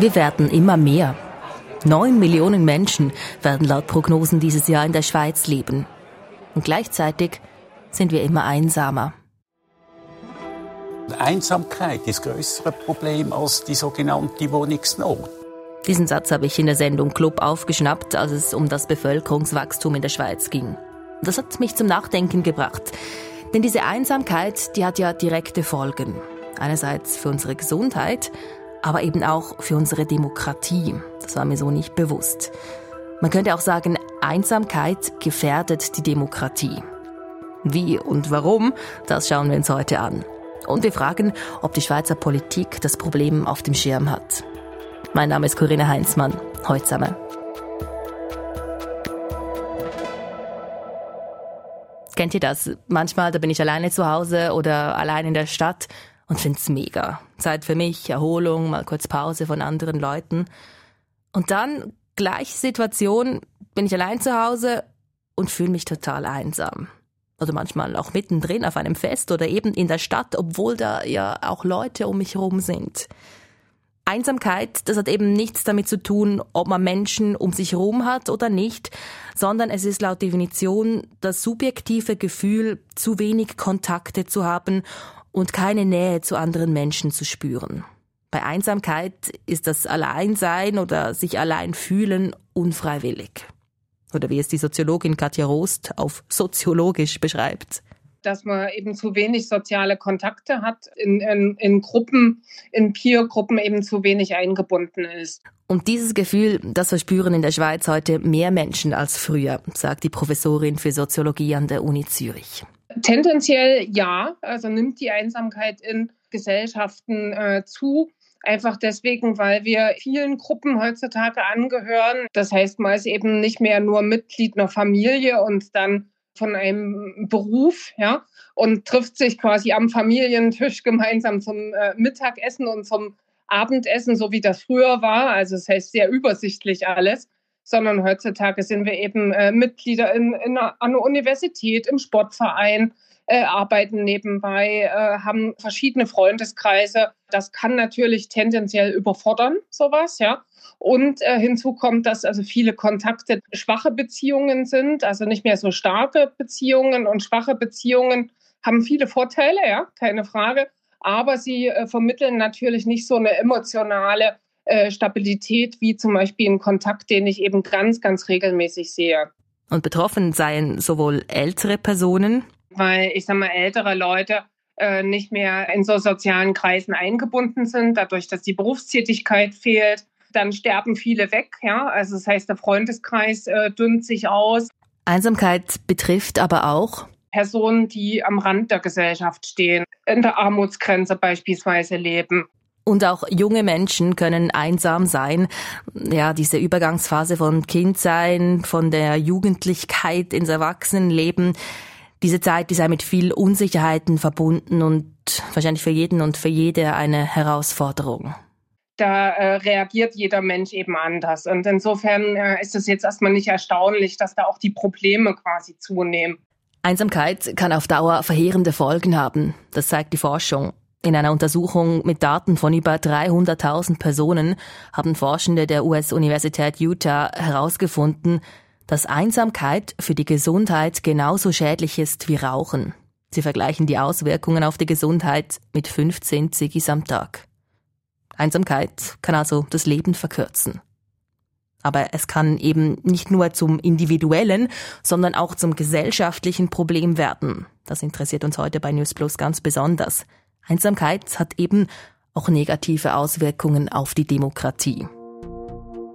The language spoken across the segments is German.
Wir werden immer mehr. Neun Millionen Menschen werden laut Prognosen dieses Jahr in der Schweiz leben. Und gleichzeitig sind wir immer einsamer. Einsamkeit ist das größere Problem als die sogenannte Wohnungsnot. Diesen Satz habe ich in der Sendung Club aufgeschnappt, als es um das Bevölkerungswachstum in der Schweiz ging. Das hat mich zum Nachdenken gebracht. Denn diese Einsamkeit, die hat ja direkte Folgen. Einerseits für unsere Gesundheit, aber eben auch für unsere Demokratie. Das war mir so nicht bewusst. Man könnte auch sagen, Einsamkeit gefährdet die Demokratie. Wie und warum, das schauen wir uns heute an. Und wir fragen, ob die Schweizer Politik das Problem auf dem Schirm hat. Mein Name ist Corinna Heinzmann. Heute zusammen. Kennt ihr das? Manchmal, da bin ich alleine zu Hause oder allein in der Stadt und find's mega. Zeit für mich, Erholung, mal kurz Pause von anderen Leuten. Und dann, gleiche Situation, bin ich allein zu Hause und fühle mich total einsam. Also manchmal auch mittendrin auf einem Fest oder eben in der Stadt, obwohl da ja auch Leute um mich herum sind. Einsamkeit, das hat eben nichts damit zu tun, ob man Menschen um sich herum hat oder nicht, sondern es ist laut Definition das subjektive Gefühl, zu wenig Kontakte zu haben und keine Nähe zu anderen Menschen zu spüren. Bei Einsamkeit ist das Alleinsein oder sich allein fühlen unfreiwillig. Oder wie es die Soziologin Katja Rost auf soziologisch beschreibt dass man eben zu wenig soziale Kontakte hat, in, in, in Gruppen, in Peer-Gruppen eben zu wenig eingebunden ist. Und dieses Gefühl, das verspüren in der Schweiz heute mehr Menschen als früher, sagt die Professorin für Soziologie an der Uni Zürich. Tendenziell ja, also nimmt die Einsamkeit in Gesellschaften äh, zu. Einfach deswegen, weil wir vielen Gruppen heutzutage angehören. Das heißt, man ist eben nicht mehr nur Mitglied einer Familie und dann von einem Beruf, ja, und trifft sich quasi am Familientisch gemeinsam zum äh, Mittagessen und zum Abendessen, so wie das früher war. Also das heißt sehr übersichtlich alles sondern heutzutage sind wir eben äh, Mitglieder in, in einer, an der Universität, im Sportverein, äh, arbeiten nebenbei, äh, haben verschiedene Freundeskreise. Das kann natürlich tendenziell überfordern, sowas, ja. Und äh, hinzu kommt, dass also viele Kontakte schwache Beziehungen sind, also nicht mehr so starke Beziehungen und schwache Beziehungen haben viele Vorteile, ja, keine Frage. Aber sie äh, vermitteln natürlich nicht so eine emotionale äh, Stabilität wie zum Beispiel ein Kontakt, den ich eben ganz, ganz regelmäßig sehe. Und betroffen seien sowohl ältere Personen, weil ich sage mal, ältere Leute äh, nicht mehr in so sozialen Kreisen eingebunden sind, dadurch, dass die Berufstätigkeit fehlt. Dann sterben viele weg, ja. Also das heißt, der Freundeskreis äh, dünnt sich aus. Einsamkeit betrifft aber auch Personen, die am Rand der Gesellschaft stehen, in der Armutsgrenze beispielsweise leben. Und auch junge Menschen können einsam sein. Ja, diese Übergangsphase von Kindsein, von der Jugendlichkeit ins Erwachsenenleben. Diese Zeit ist ja mit viel Unsicherheiten verbunden und wahrscheinlich für jeden und für jede eine Herausforderung da äh, reagiert jeder Mensch eben anders. Und insofern äh, ist es jetzt erstmal nicht erstaunlich, dass da auch die Probleme quasi zunehmen. Einsamkeit kann auf Dauer verheerende Folgen haben. Das zeigt die Forschung. In einer Untersuchung mit Daten von über 300.000 Personen haben Forschende der US-Universität Utah herausgefunden, dass Einsamkeit für die Gesundheit genauso schädlich ist wie Rauchen. Sie vergleichen die Auswirkungen auf die Gesundheit mit 15 Ziggis am Tag. Einsamkeit kann also das Leben verkürzen. Aber es kann eben nicht nur zum individuellen, sondern auch zum gesellschaftlichen Problem werden. Das interessiert uns heute bei News Plus ganz besonders. Einsamkeit hat eben auch negative Auswirkungen auf die Demokratie.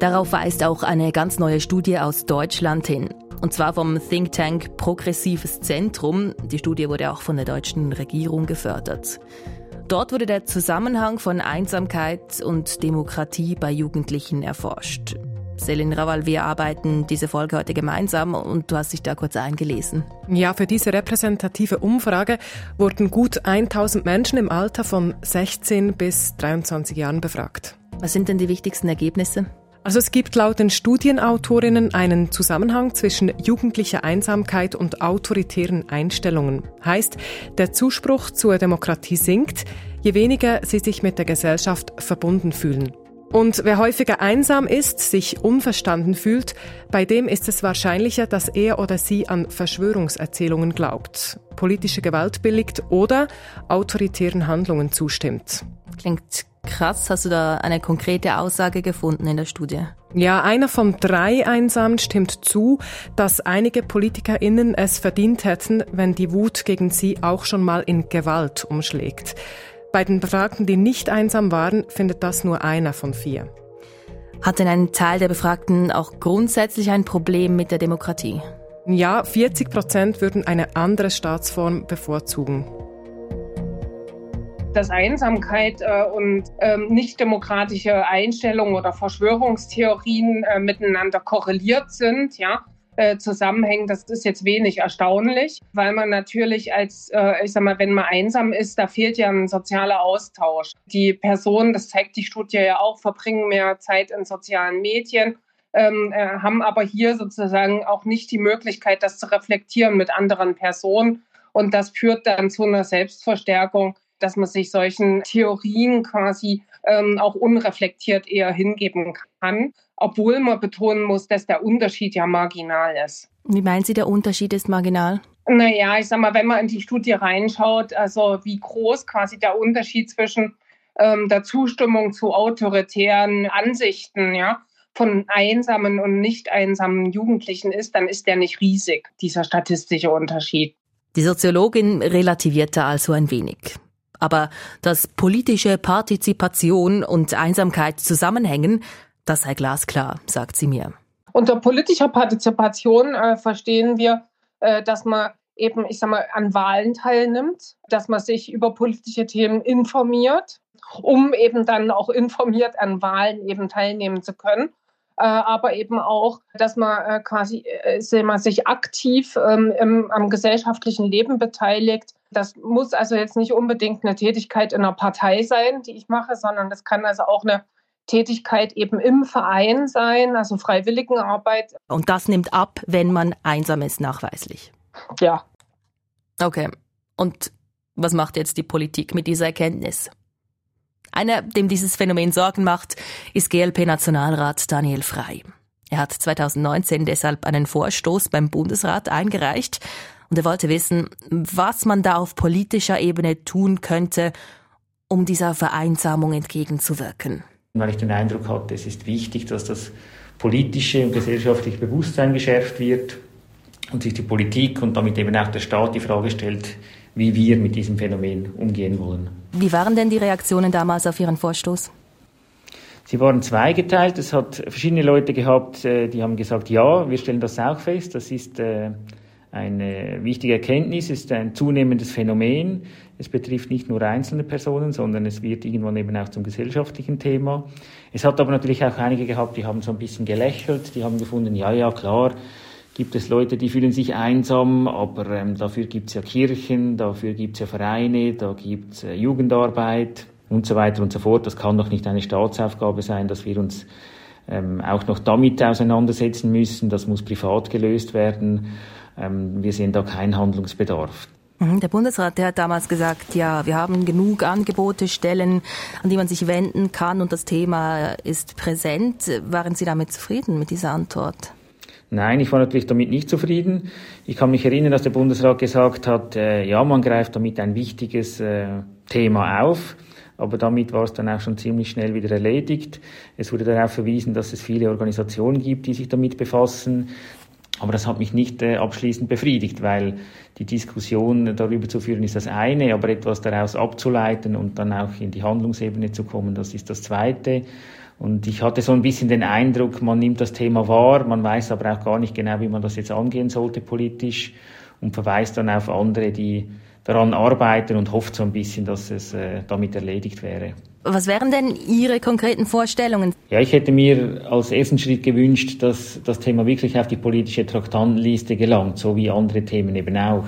Darauf weist auch eine ganz neue Studie aus Deutschland hin. Und zwar vom Think Tank Progressives Zentrum. Die Studie wurde auch von der deutschen Regierung gefördert. Dort wurde der Zusammenhang von Einsamkeit und Demokratie bei Jugendlichen erforscht. Selin Rawal, wir arbeiten diese Folge heute gemeinsam und du hast dich da kurz eingelesen. Ja, für diese repräsentative Umfrage wurden gut 1000 Menschen im Alter von 16 bis 23 Jahren befragt. Was sind denn die wichtigsten Ergebnisse? Also es gibt laut den Studienautorinnen einen Zusammenhang zwischen jugendlicher Einsamkeit und autoritären Einstellungen. Heißt, der Zuspruch zur Demokratie sinkt, je weniger sie sich mit der Gesellschaft verbunden fühlen. Und wer häufiger einsam ist, sich unverstanden fühlt, bei dem ist es wahrscheinlicher, dass er oder sie an Verschwörungserzählungen glaubt, politische Gewalt billigt oder autoritären Handlungen zustimmt. Klingt krass. Hast du da eine konkrete Aussage gefunden in der Studie? Ja, einer von drei Einsamen stimmt zu, dass einige PolitikerInnen es verdient hätten, wenn die Wut gegen sie auch schon mal in Gewalt umschlägt. Bei den Befragten, die nicht einsam waren, findet das nur einer von vier. Hat denn ein Teil der Befragten auch grundsätzlich ein Problem mit der Demokratie? Ja, 40 Prozent würden eine andere Staatsform bevorzugen dass Einsamkeit äh, und ähm, nicht demokratische Einstellungen oder Verschwörungstheorien äh, miteinander korreliert sind, ja, äh, zusammenhängen, das ist jetzt wenig erstaunlich, weil man natürlich als, äh, ich sag mal, wenn man einsam ist, da fehlt ja ein sozialer Austausch. Die Personen, das zeigt die Studie ja auch, verbringen mehr Zeit in sozialen Medien. Ähm, äh, haben aber hier sozusagen auch nicht die Möglichkeit, das zu reflektieren mit anderen Personen. Und das führt dann zu einer Selbstverstärkung, dass man sich solchen Theorien quasi ähm, auch unreflektiert eher hingeben kann obwohl man betonen muss, dass der Unterschied ja marginal ist. Wie meinen Sie, der Unterschied ist marginal? Naja, ich sag mal, wenn man in die Studie reinschaut, also wie groß quasi der Unterschied zwischen ähm, der Zustimmung zu autoritären Ansichten, ja, von einsamen und nicht einsamen Jugendlichen ist, dann ist der nicht riesig, dieser statistische Unterschied. Die Soziologin relativierte also ein wenig. Aber dass politische Partizipation und Einsamkeit zusammenhängen, das sei glasklar, sagt sie mir. Unter politischer Partizipation äh, verstehen wir, äh, dass man eben, ich sag mal, an Wahlen teilnimmt, dass man sich über politische Themen informiert, um eben dann auch informiert an Wahlen eben teilnehmen zu können. Äh, aber eben auch, dass man äh, quasi äh, man sich aktiv ähm, im, am gesellschaftlichen Leben beteiligt. Das muss also jetzt nicht unbedingt eine Tätigkeit in einer Partei sein, die ich mache, sondern das kann also auch eine Tätigkeit eben im Verein sein, also Freiwilligenarbeit. Und das nimmt ab, wenn man einsam ist, nachweislich. Ja. Okay. Und was macht jetzt die Politik mit dieser Erkenntnis? Einer, dem dieses Phänomen Sorgen macht, ist GLP-Nationalrat Daniel Frey. Er hat 2019 deshalb einen Vorstoß beim Bundesrat eingereicht und er wollte wissen, was man da auf politischer Ebene tun könnte, um dieser Vereinsamung entgegenzuwirken weil ich den Eindruck hatte, es ist wichtig, dass das politische und gesellschaftliche Bewusstsein geschärft wird und sich die Politik und damit eben auch der Staat die Frage stellt, wie wir mit diesem Phänomen umgehen wollen. Wie waren denn die Reaktionen damals auf Ihren Vorstoß? Sie waren zweigeteilt. Es hat verschiedene Leute gehabt, äh, die haben gesagt, ja, wir stellen das auch fest. Das ist äh, eine wichtige Erkenntnis, es ist ein zunehmendes Phänomen. Es betrifft nicht nur einzelne Personen, sondern es wird irgendwann eben auch zum gesellschaftlichen Thema. Es hat aber natürlich auch einige gehabt, die haben so ein bisschen gelächelt, die haben gefunden, ja, ja, klar, gibt es Leute, die fühlen sich einsam, aber ähm, dafür gibt es ja Kirchen, dafür gibt es ja Vereine, da gibt es äh, Jugendarbeit und so weiter und so fort. Das kann doch nicht eine Staatsaufgabe sein, dass wir uns ähm, auch noch damit auseinandersetzen müssen. Das muss privat gelöst werden. Ähm, wir sehen da keinen Handlungsbedarf. Mhm, der Bundesrat, der hat damals gesagt, ja, wir haben genug Angebote, Stellen, an die man sich wenden kann und das Thema ist präsent. Waren Sie damit zufrieden mit dieser Antwort? Nein, ich war natürlich damit nicht zufrieden. Ich kann mich erinnern, dass der Bundesrat gesagt hat, äh, ja, man greift damit ein wichtiges äh, Thema auf. Aber damit war es dann auch schon ziemlich schnell wieder erledigt. Es wurde darauf verwiesen, dass es viele Organisationen gibt, die sich damit befassen. Aber das hat mich nicht äh, abschließend befriedigt, weil die Diskussion darüber zu führen ist das eine, aber etwas daraus abzuleiten und dann auch in die Handlungsebene zu kommen, das ist das zweite. Und ich hatte so ein bisschen den Eindruck, man nimmt das Thema wahr, man weiß aber auch gar nicht genau, wie man das jetzt angehen sollte politisch und verweist dann auf andere, die daran arbeiten und hofft so ein bisschen, dass es äh, damit erledigt wäre. Was wären denn Ihre konkreten Vorstellungen? Ja, ich hätte mir als ersten Schritt gewünscht, dass das Thema wirklich auf die politische Traktantenliste gelangt, so wie andere Themen eben auch.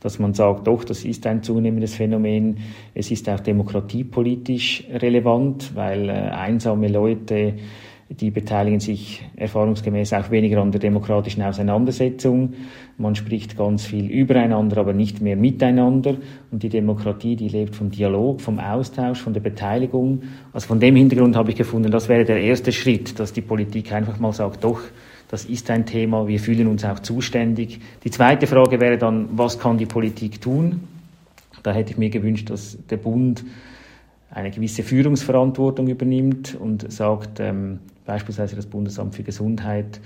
Dass man sagt, doch, das ist ein zunehmendes Phänomen. Es ist auch demokratiepolitisch relevant, weil äh, einsame Leute Die beteiligen sich erfahrungsgemäß auch weniger an der demokratischen Auseinandersetzung. Man spricht ganz viel übereinander, aber nicht mehr miteinander. Und die Demokratie, die lebt vom Dialog, vom Austausch, von der Beteiligung. Also von dem Hintergrund habe ich gefunden, das wäre der erste Schritt, dass die Politik einfach mal sagt, doch, das ist ein Thema, wir fühlen uns auch zuständig. Die zweite Frage wäre dann, was kann die Politik tun? Da hätte ich mir gewünscht, dass der Bund eine gewisse Führungsverantwortung übernimmt und sagt, ähm, beispielsweise das Bundesamt für Gesundheit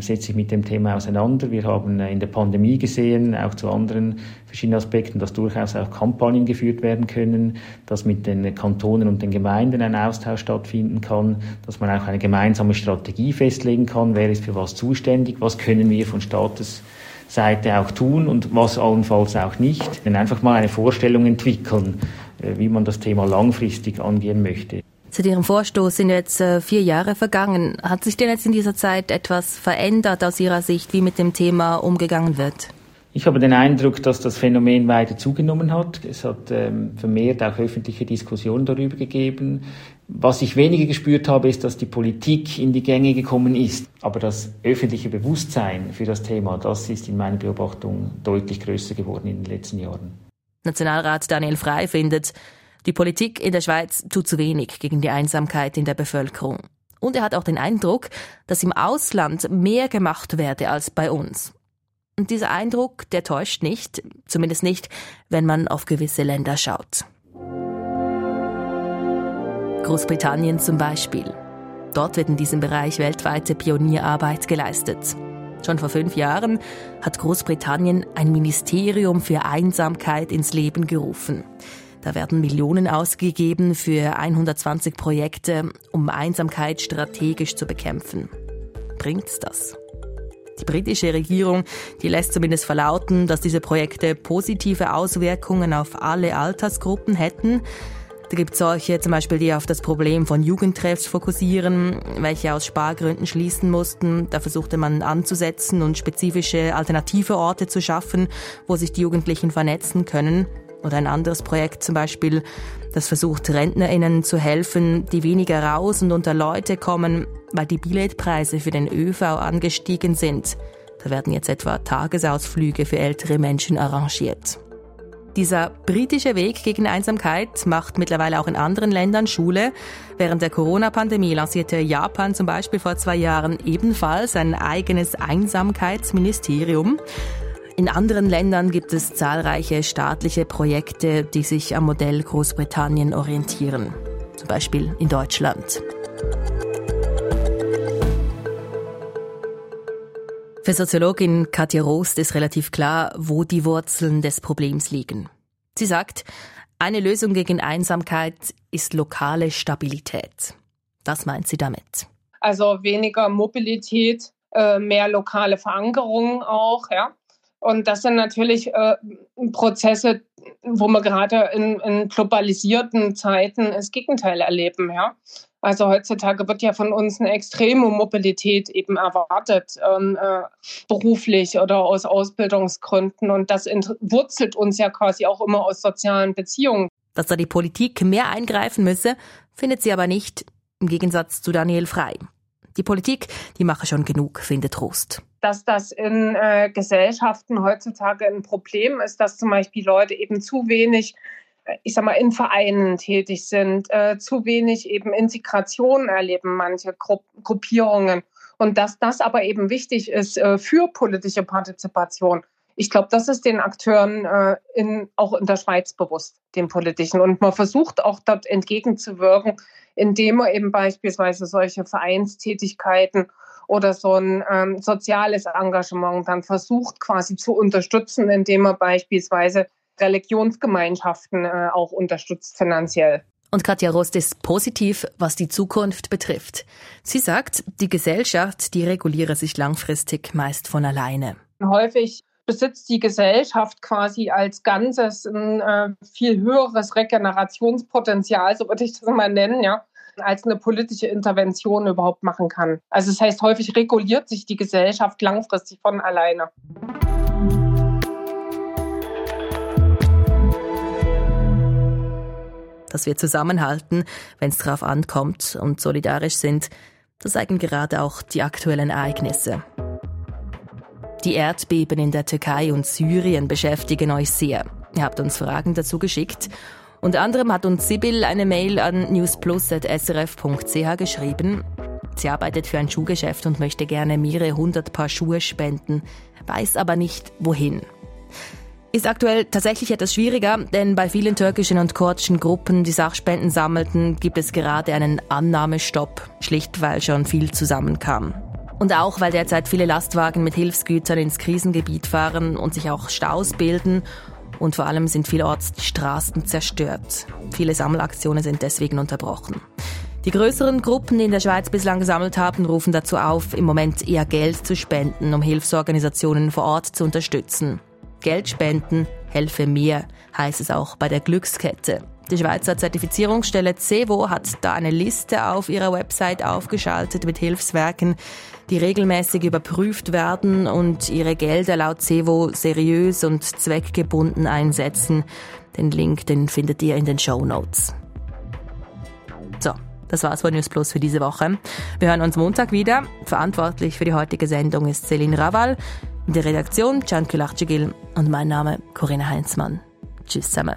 setzt sich mit dem Thema auseinander. Wir haben äh, in der Pandemie gesehen, auch zu anderen verschiedenen Aspekten, dass durchaus auch Kampagnen geführt werden können, dass mit den Kantonen und den Gemeinden ein Austausch stattfinden kann, dass man auch eine gemeinsame Strategie festlegen kann, wer ist für was zuständig, was können wir von Staates Seite auch tun und was allenfalls auch nicht. Denn einfach mal eine Vorstellung entwickeln, äh, wie man das Thema langfristig angehen möchte. Seit Ihrem Vorstoß sind jetzt äh, vier Jahre vergangen. Hat sich denn jetzt in dieser Zeit etwas verändert aus Ihrer Sicht, wie mit dem Thema umgegangen wird? Ich habe den Eindruck, dass das Phänomen weiter zugenommen hat. Es hat ähm, vermehrt auch öffentliche Diskussionen darüber gegeben. Was ich weniger gespürt habe, ist, dass die Politik in die Gänge gekommen ist. Aber das öffentliche Bewusstsein für das Thema, das ist in meiner Beobachtung deutlich größer geworden in den letzten Jahren. Nationalrat Daniel Frey findet, die Politik in der Schweiz tut zu wenig gegen die Einsamkeit in der Bevölkerung. Und er hat auch den Eindruck, dass im Ausland mehr gemacht werde als bei uns. Und dieser Eindruck, der täuscht nicht, zumindest nicht, wenn man auf gewisse Länder schaut. Großbritannien zum Beispiel. Dort wird in diesem Bereich weltweite Pionierarbeit geleistet. Schon vor fünf Jahren hat Großbritannien ein Ministerium für Einsamkeit ins Leben gerufen. Da werden Millionen ausgegeben für 120 Projekte, um Einsamkeit strategisch zu bekämpfen. Bringt's das? Die britische Regierung, die lässt zumindest verlauten, dass diese Projekte positive Auswirkungen auf alle Altersgruppen hätten. Da gibt es solche zum Beispiel, die auf das Problem von Jugendtreffs fokussieren, welche aus Spargründen schließen mussten. Da versuchte man anzusetzen und spezifische alternative Orte zu schaffen, wo sich die Jugendlichen vernetzen können. Oder ein anderes Projekt zum Beispiel, das versucht RentnerInnen zu helfen, die weniger raus und unter Leute kommen, weil die Billetpreise für den ÖV angestiegen sind. Da werden jetzt etwa Tagesausflüge für ältere Menschen arrangiert. Dieser britische Weg gegen Einsamkeit macht mittlerweile auch in anderen Ländern Schule. Während der Corona-Pandemie lancierte Japan zum Beispiel vor zwei Jahren ebenfalls ein eigenes Einsamkeitsministerium. In anderen Ländern gibt es zahlreiche staatliche Projekte, die sich am Modell Großbritannien orientieren. Zum Beispiel in Deutschland. Für Soziologin Katja Rost ist relativ klar, wo die Wurzeln des Problems liegen. Sie sagt, eine Lösung gegen Einsamkeit ist lokale Stabilität. Was meint sie damit? Also weniger Mobilität, äh, mehr lokale Verankerung auch, ja. Und das sind natürlich äh, Prozesse, wo wir gerade in, in globalisierten Zeiten das Gegenteil erleben, ja. Also heutzutage wird ja von uns eine extreme Mobilität eben erwartet, ähm, äh, beruflich oder aus Ausbildungsgründen. Und das wurzelt uns ja quasi auch immer aus sozialen Beziehungen. Dass da die Politik mehr eingreifen müsse, findet sie aber nicht, im Gegensatz zu Daniel Frei. Die Politik, die mache schon genug, findet Trost. Dass das in äh, Gesellschaften heutzutage ein Problem ist, dass zum Beispiel Leute eben zu wenig ich sag mal, in Vereinen tätig sind, äh, zu wenig eben Integration erleben manche Gru Gruppierungen. Und dass das aber eben wichtig ist äh, für politische Partizipation. Ich glaube, das ist den Akteuren äh, in, auch in der Schweiz bewusst, den politischen. Und man versucht auch dort entgegenzuwirken, indem man eben beispielsweise solche Vereinstätigkeiten oder so ein ähm, soziales Engagement dann versucht quasi zu unterstützen, indem man beispielsweise Religionsgemeinschaften äh, auch unterstützt finanziell. Und Katja Rost ist positiv, was die Zukunft betrifft. Sie sagt, die Gesellschaft, die reguliere sich langfristig meist von alleine. Häufig besitzt die Gesellschaft quasi als Ganzes ein äh, viel höheres Regenerationspotenzial, so würde ich das mal nennen, ja, als eine politische Intervention überhaupt machen kann. Also das heißt, häufig reguliert sich die Gesellschaft langfristig von alleine. dass wir zusammenhalten, wenn es darauf ankommt und solidarisch sind. Das zeigen gerade auch die aktuellen Ereignisse. Die Erdbeben in der Türkei und Syrien beschäftigen euch sehr. Ihr habt uns Fragen dazu geschickt. Unter anderem hat uns Sibyl eine Mail an newsplus.srf.ch geschrieben. Sie arbeitet für ein Schuhgeschäft und möchte gerne mehrere hundert Paar Schuhe spenden, weiß aber nicht wohin. Ist aktuell tatsächlich etwas schwieriger, denn bei vielen türkischen und kurdischen Gruppen, die Sachspenden sammelten, gibt es gerade einen Annahmestopp, schlicht weil schon viel zusammenkam. Und auch weil derzeit viele Lastwagen mit Hilfsgütern ins Krisengebiet fahren und sich auch Staus bilden und vor allem sind vielerorts die Straßen zerstört. Viele Sammelaktionen sind deswegen unterbrochen. Die größeren Gruppen, die in der Schweiz bislang gesammelt haben, rufen dazu auf, im Moment eher Geld zu spenden, um Hilfsorganisationen vor Ort zu unterstützen. Geld spenden helfe mehr, heißt es auch bei der Glückskette. Die Schweizer Zertifizierungsstelle CEVO hat da eine Liste auf ihrer Website aufgeschaltet mit Hilfswerken, die regelmäßig überprüft werden und ihre Gelder laut CEVO seriös und zweckgebunden einsetzen. Den Link, den findet ihr in den Show Notes. So, das war's von News Plus für diese Woche. Wir hören uns Montag wieder. Verantwortlich für die heutige Sendung ist Celine Raval. In der Redaktion Can Kulachcigil und mein Name Corinna Heinzmann. Tschüss zusammen.